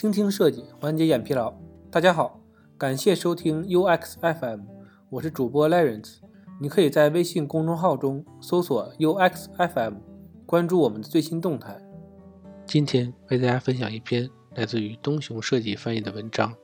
倾听设计，缓解眼疲劳。大家好，感谢收听 UX FM，我是主播 Lawrence。你可以在微信公众号中搜索 UX FM，关注我们的最新动态。今天为大家分享一篇来自于东雄设计翻译的文章：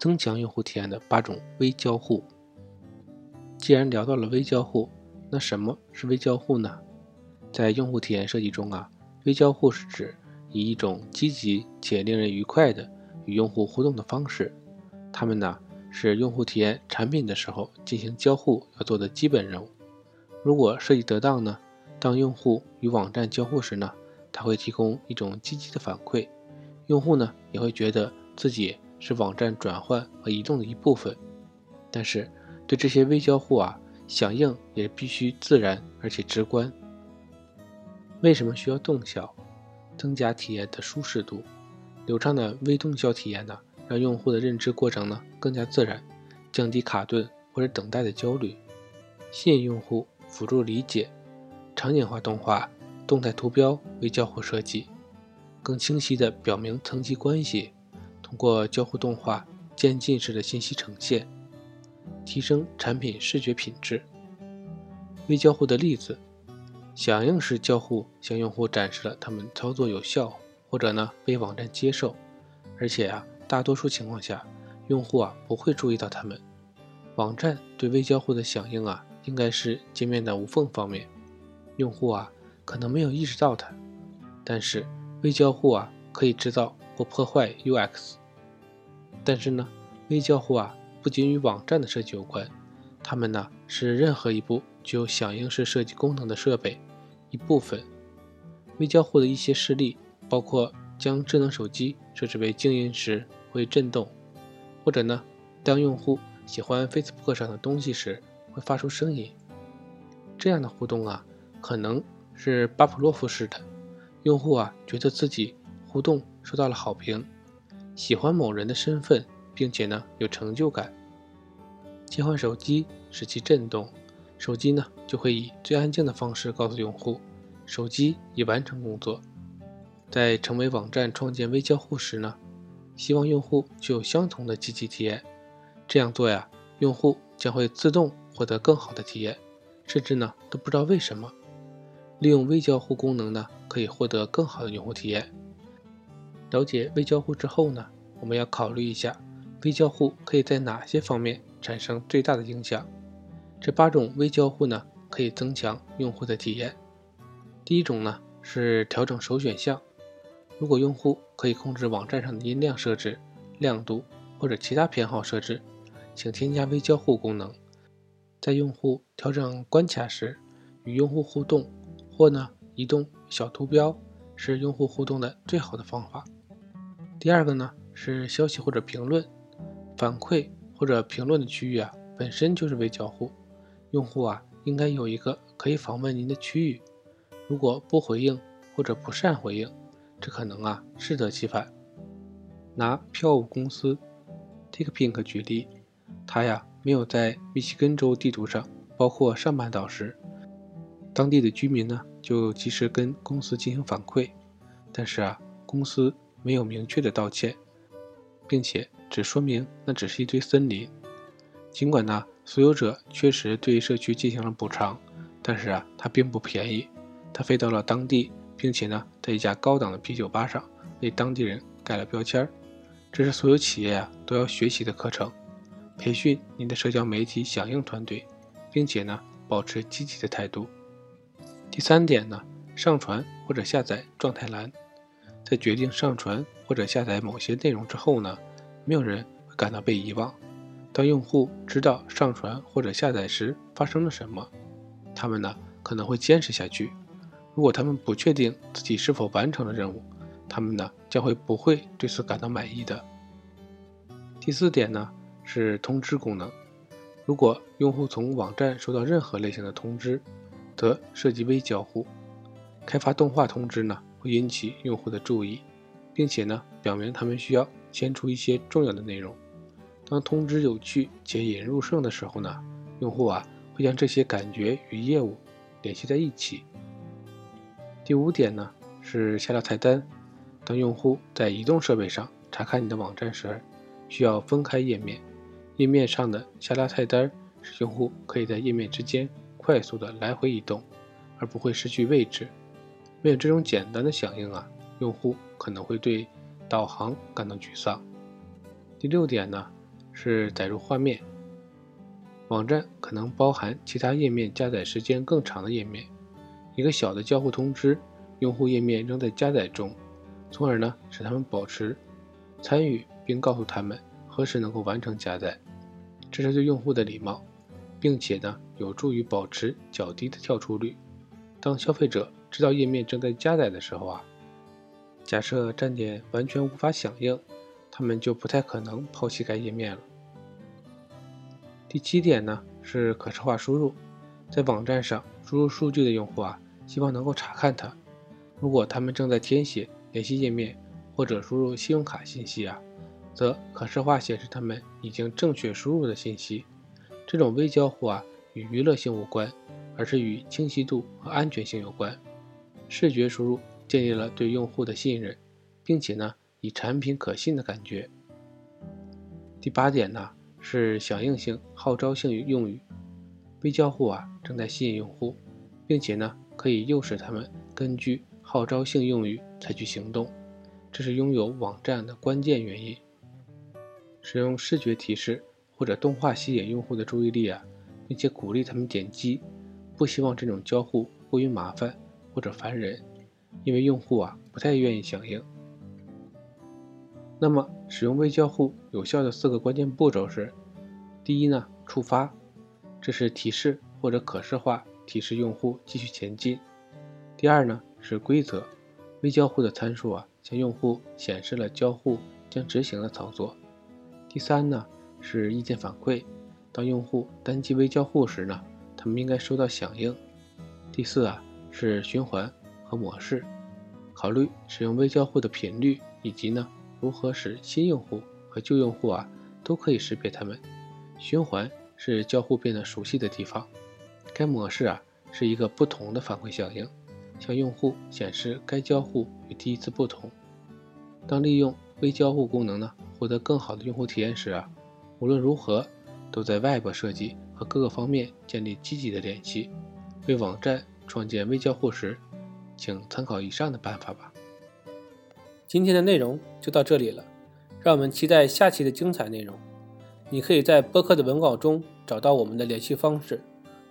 增强用户体验的八种微交互。既然聊到了微交互，那什么是微交互呢？在用户体验设计中啊，微交互是指以一种积极且令人愉快的与用户互动的方式。它们呢是用户体验产品的时候进行交互要做的基本任务。如果设计得当呢，当用户与网站交互时呢，它会提供一种积极的反馈，用户呢也会觉得自己是网站转换和移动的一部分。但是对这些微交互啊，响应也必须自然而且直观。为什么需要动效？增加体验的舒适度。流畅的微动效体验呢，让用户的认知过程呢更加自然，降低卡顿或者等待的焦虑，吸引用户，辅助理解。场景化动画、动态图标为交互设计，更清晰地表明层级关系。通过交互动画渐进式的信息呈现，提升产品视觉品质。微交互的例子。响应式交互向用户展示了他们操作有效，或者呢被网站接受，而且啊，大多数情况下，用户啊不会注意到他们。网站对微交互的响应啊，应该是界面的无缝方面，用户啊可能没有意识到它。但是微交互啊可以制造或破坏 UX。但是呢，微交互啊不仅与网站的设计有关，它们呢是任何一部具有响应式设计功能的设备。一部分微交互的一些事例包括将智能手机设置为静音时会震动，或者呢，当用户喜欢 Facebook 上的东西时会发出声音。这样的互动啊，可能是巴甫洛夫式的，用户啊觉得自己互动受到了好评，喜欢某人的身份，并且呢有成就感。切换手机使其震动。手机呢，就会以最安静的方式告诉用户，手机已完成工作。在成为网站创建微交互时呢，希望用户具有相同的积极体验。这样做呀，用户将会自动获得更好的体验，甚至呢都不知道为什么。利用微交互功能呢，可以获得更好的用户体验。了解微交互之后呢，我们要考虑一下，微交互可以在哪些方面产生最大的影响。这八种微交互呢，可以增强用户的体验。第一种呢是调整首选项。如果用户可以控制网站上的音量设置、亮度或者其他偏好设置，请添加微交互功能。在用户调整关卡时，与用户互动或呢移动小图标是用户互动的最好的方法。第二个呢是消息或者评论，反馈或者评论的区域啊本身就是微交互。用户啊，应该有一个可以访问您的区域。如果不回应或者不善回应，这可能啊适得其反。拿票务公司 TakePink 举例，它呀没有在密西根州地图上包括上半岛时，当地的居民呢就及时跟公司进行反馈，但是啊公司没有明确的道歉，并且只说明那只是一堆森林，尽管呢。所有者确实对社区进行了补偿，但是啊，它并不便宜。他飞到了当地，并且呢，在一家高档的啤酒吧上为当地人盖了标签儿。这是所有企业啊都要学习的课程。培训您的社交媒体响应团队，并且呢，保持积极的态度。第三点呢，上传或者下载状态栏。在决定上传或者下载某些内容之后呢，没有人会感到被遗忘。当用户知道上传或者下载时发生了什么，他们呢可能会坚持下去。如果他们不确定自己是否完成了任务，他们呢将会不会对此感到满意的。第四点呢是通知功能。如果用户从网站收到任何类型的通知，则涉及微交互。开发动画通知呢会引起用户的注意，并且呢表明他们需要先出一些重要的内容。当通知有趣且引人入胜的时候呢，用户啊会将这些感觉与业务联系在一起。第五点呢是下拉菜单。当用户在移动设备上查看你的网站时，需要分开页面。页面上的下拉菜单使用户可以在页面之间快速的来回移动，而不会失去位置。没有这种简单的响应啊，用户可能会对导航感到沮丧。第六点呢，是载入画面。网站可能包含其他页面加载时间更长的页面，一个小的交互通知，用户页面仍在加载中，从而呢使他们保持参与，并告诉他们何时能够完成加载。这是对用户的礼貌，并且呢有助于保持较低的跳出率。当消费者知道页面正在加载的时候啊，假设站点完全无法响应，他们就不太可能抛弃该页面了。第七点呢是可视化输入，在网站上输入数据的用户啊，希望能够查看它。如果他们正在填写联系页面或者输入信用卡信息啊。则可视化显示他们已经正确输入的信息。这种微交互啊，与娱乐性无关，而是与清晰度和安全性有关。视觉输入建立了对用户的信任，并且呢，以产品可信的感觉。第八点呢，是响应性、号召性用语。微交互啊，正在吸引用户，并且呢，可以诱使他们根据号召性用语采取行动，这是拥有网站的关键原因。使用视觉提示或者动画吸引用户的注意力啊，并且鼓励他们点击。不希望这种交互过于麻烦或者烦人，因为用户啊不太愿意响应。那么，使用微交互有效的四个关键步骤是：第一呢，触发，这是提示或者可视化提示用户继续前进；第二呢是规则，微交互的参数啊向用户显示了交互将执行的操作。第三呢是意见反馈，当用户单击微交互时呢，他们应该收到响应。第四啊是循环和模式，考虑使用微交互的频率以及呢如何使新用户和旧用户啊都可以识别它们。循环是交互变得熟悉的地方，该模式啊是一个不同的反馈响应，向用户显示该交互与第一次不同。当利用微交互功能呢？获得更好的用户体验时啊，无论如何都在外部设计和各个方面建立积极的联系。为网站创建微交互时，请参考以上的办法吧。今天的内容就到这里了，让我们期待下期的精彩内容。你可以在播客的文稿中找到我们的联系方式，